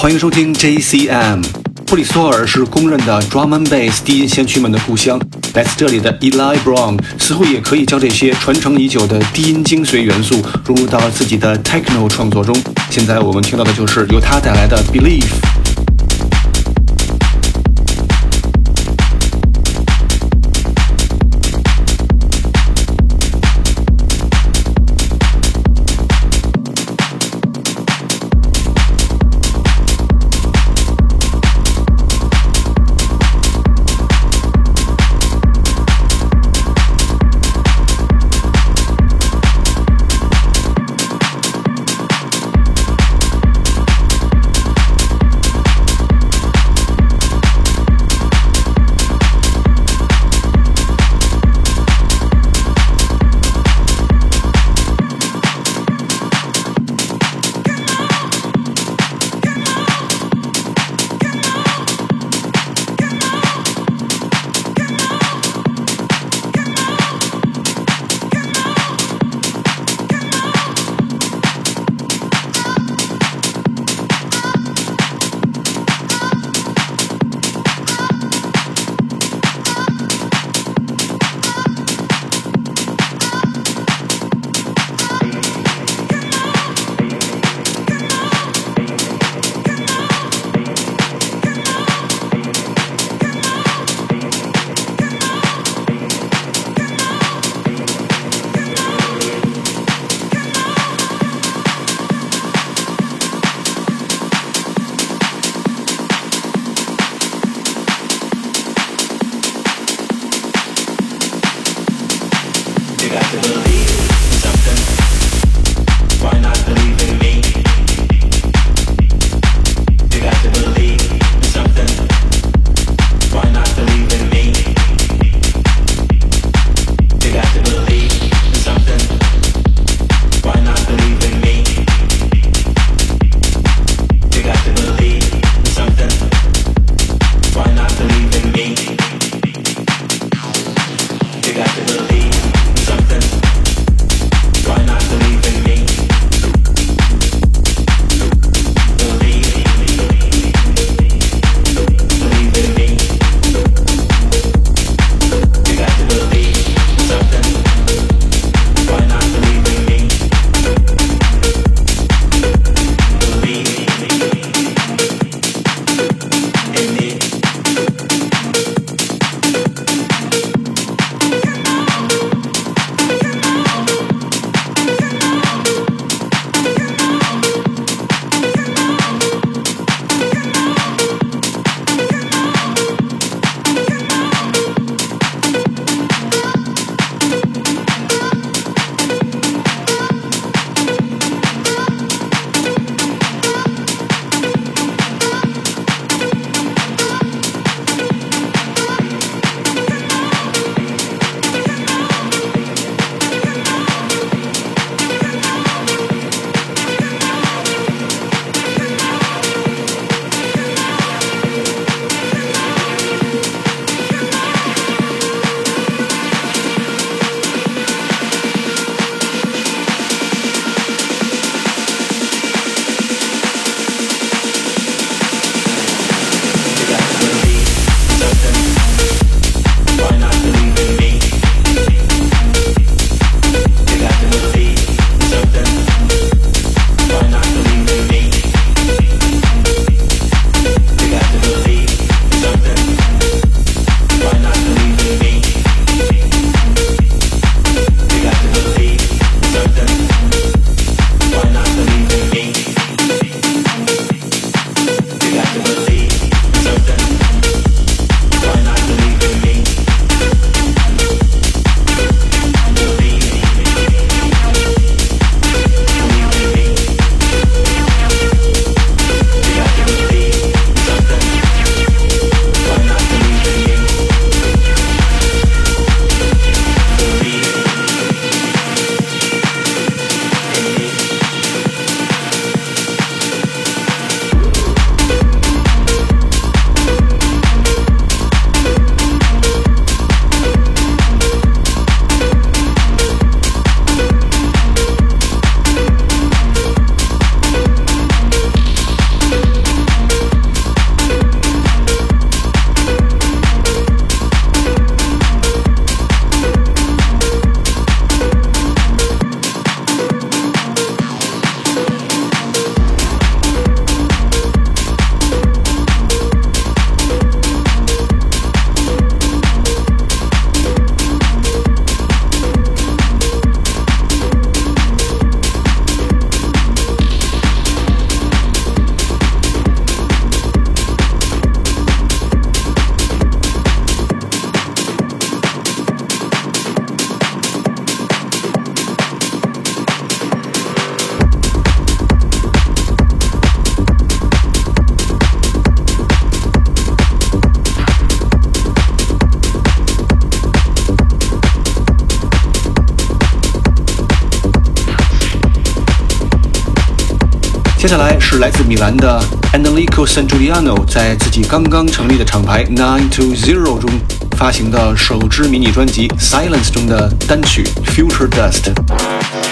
欢迎收听 JCM。布里斯托尔是公认的 drum and bass 低音先驱们的故乡，来自这里的 Eli Brown 似乎也可以将这些传承已久的低音精髓元素融入到自己的 techno 创作中。现在我们听到的就是由他带来的 Believe。接下来是来自米兰的 Enrico Sangiuliano 在自己刚刚成立的厂牌 Nine to Zero 中发行的首支迷你专辑 Silence 中的单曲 Future Dust。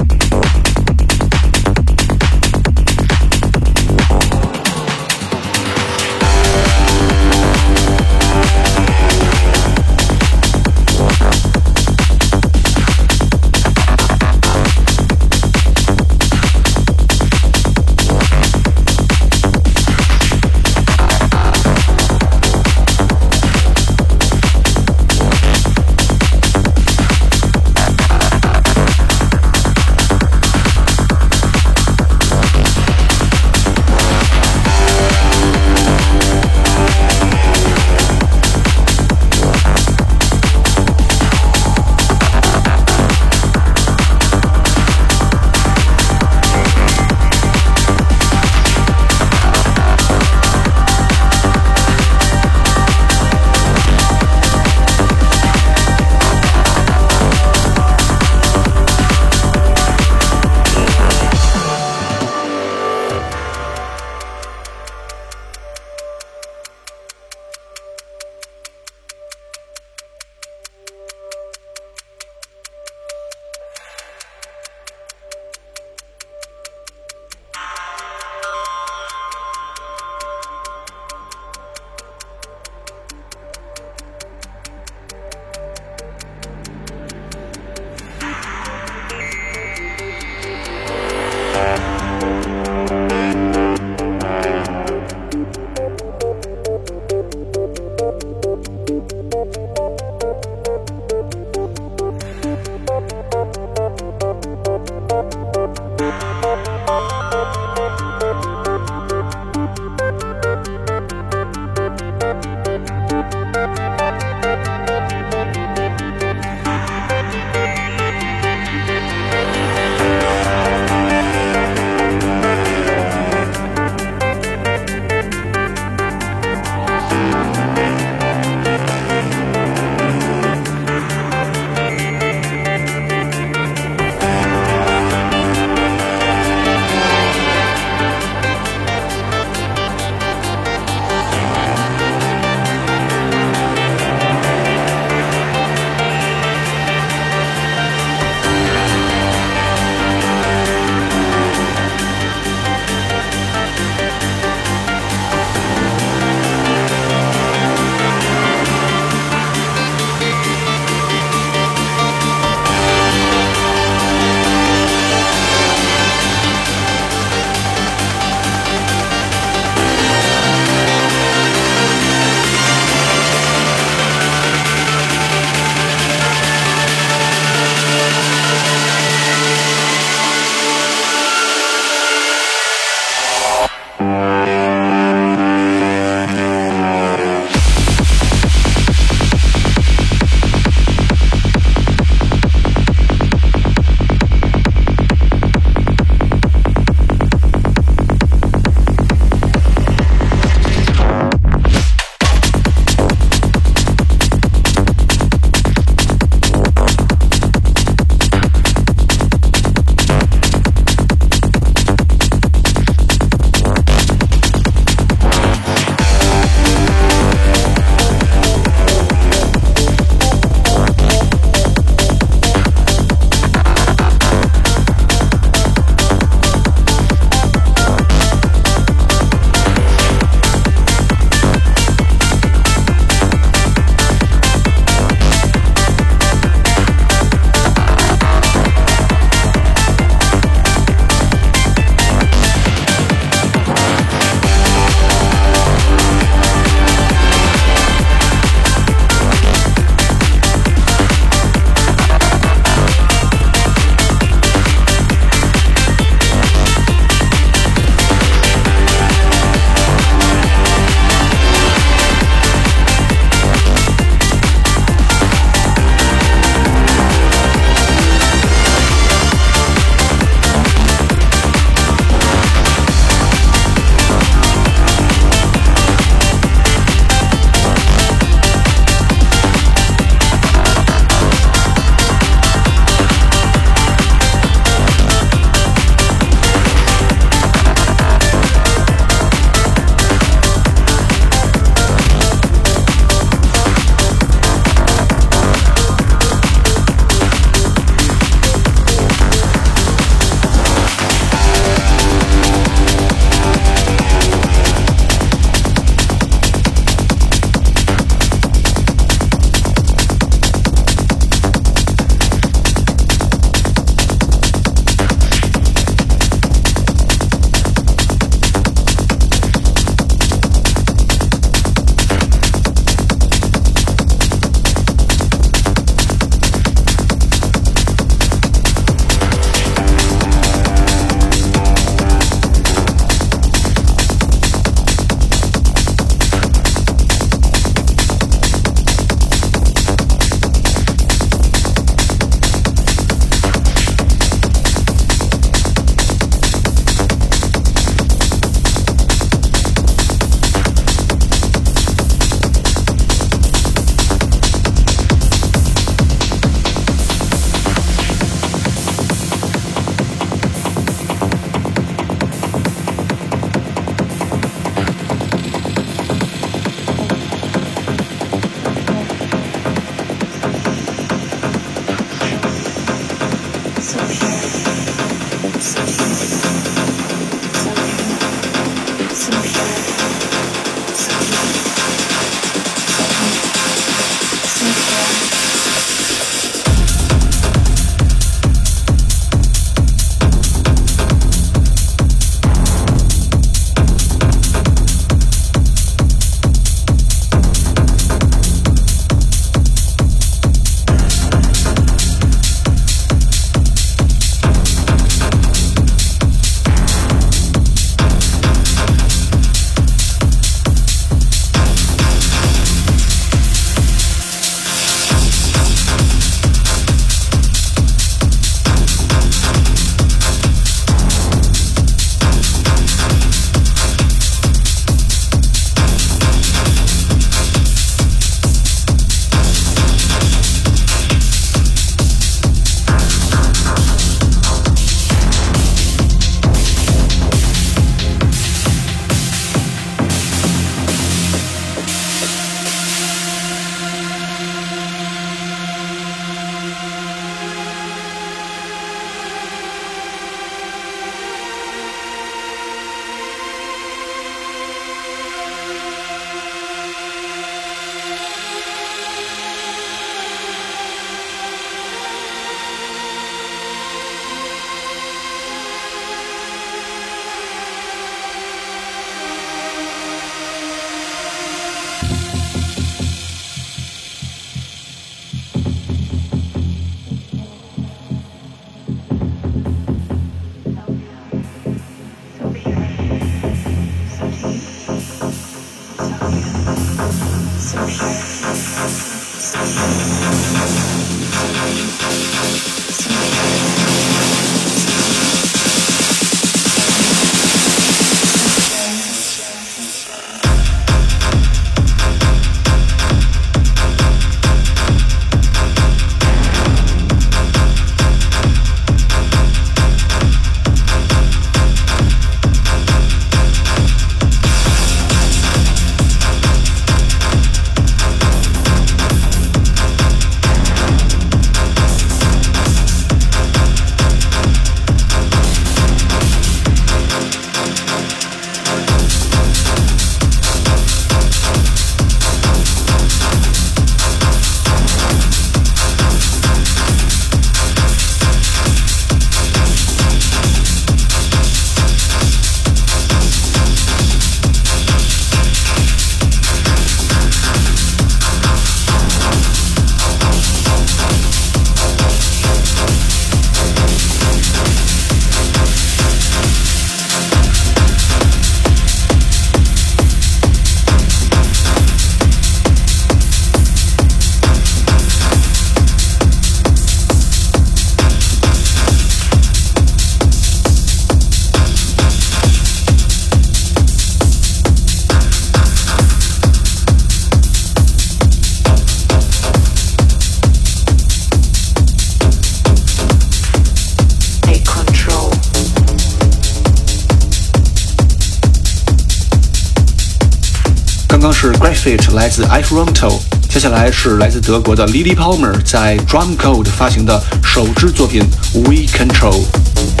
来自 i f r o n t o 接下来是来自德国的 Lily Palmer 在 Drum Code 发行的首支作品 We Control。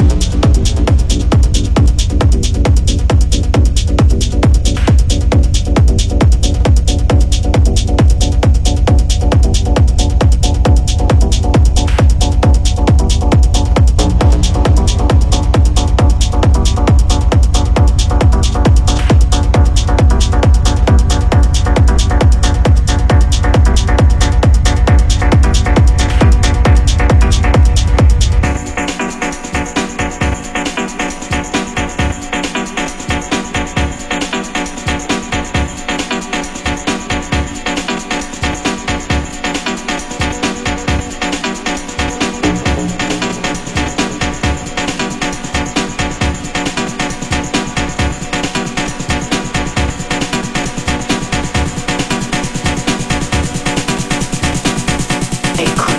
take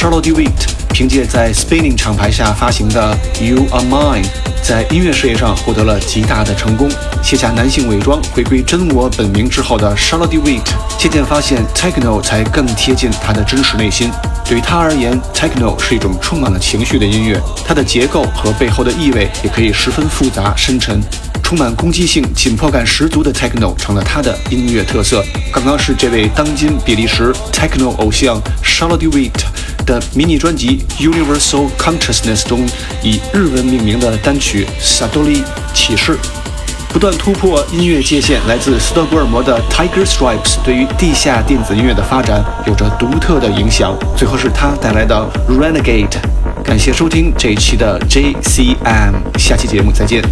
Charlotte DeWitt，凭借在 Spinning 厂牌下发行的 You Are Mine，在音乐事业上获得了极大的成功。卸下男性伪装，回归真我本名之后的 Charlotte DeWitt，渐渐发现 Techno 才更贴近他的真实内心。对于他而言，Techno 是一种充满了情绪的音乐，它的结构和背后的意味也可以十分复杂深沉。充满攻击性、紧迫感十足的 techno 成了他的音乐特色。刚刚是这位当今比利时 techno 偶像 Charlotte DeWitt 的迷你专辑 Universal Consciousness 中以日文命名的单曲 Sadoli 启示。不断突破音乐界限，来自斯德哥尔摩的 Tiger Stripes 对于地下电子音乐的发展有着独特的影响。最后是他带来的 Renegade。感谢收听这一期的 JCM，下期节目再见。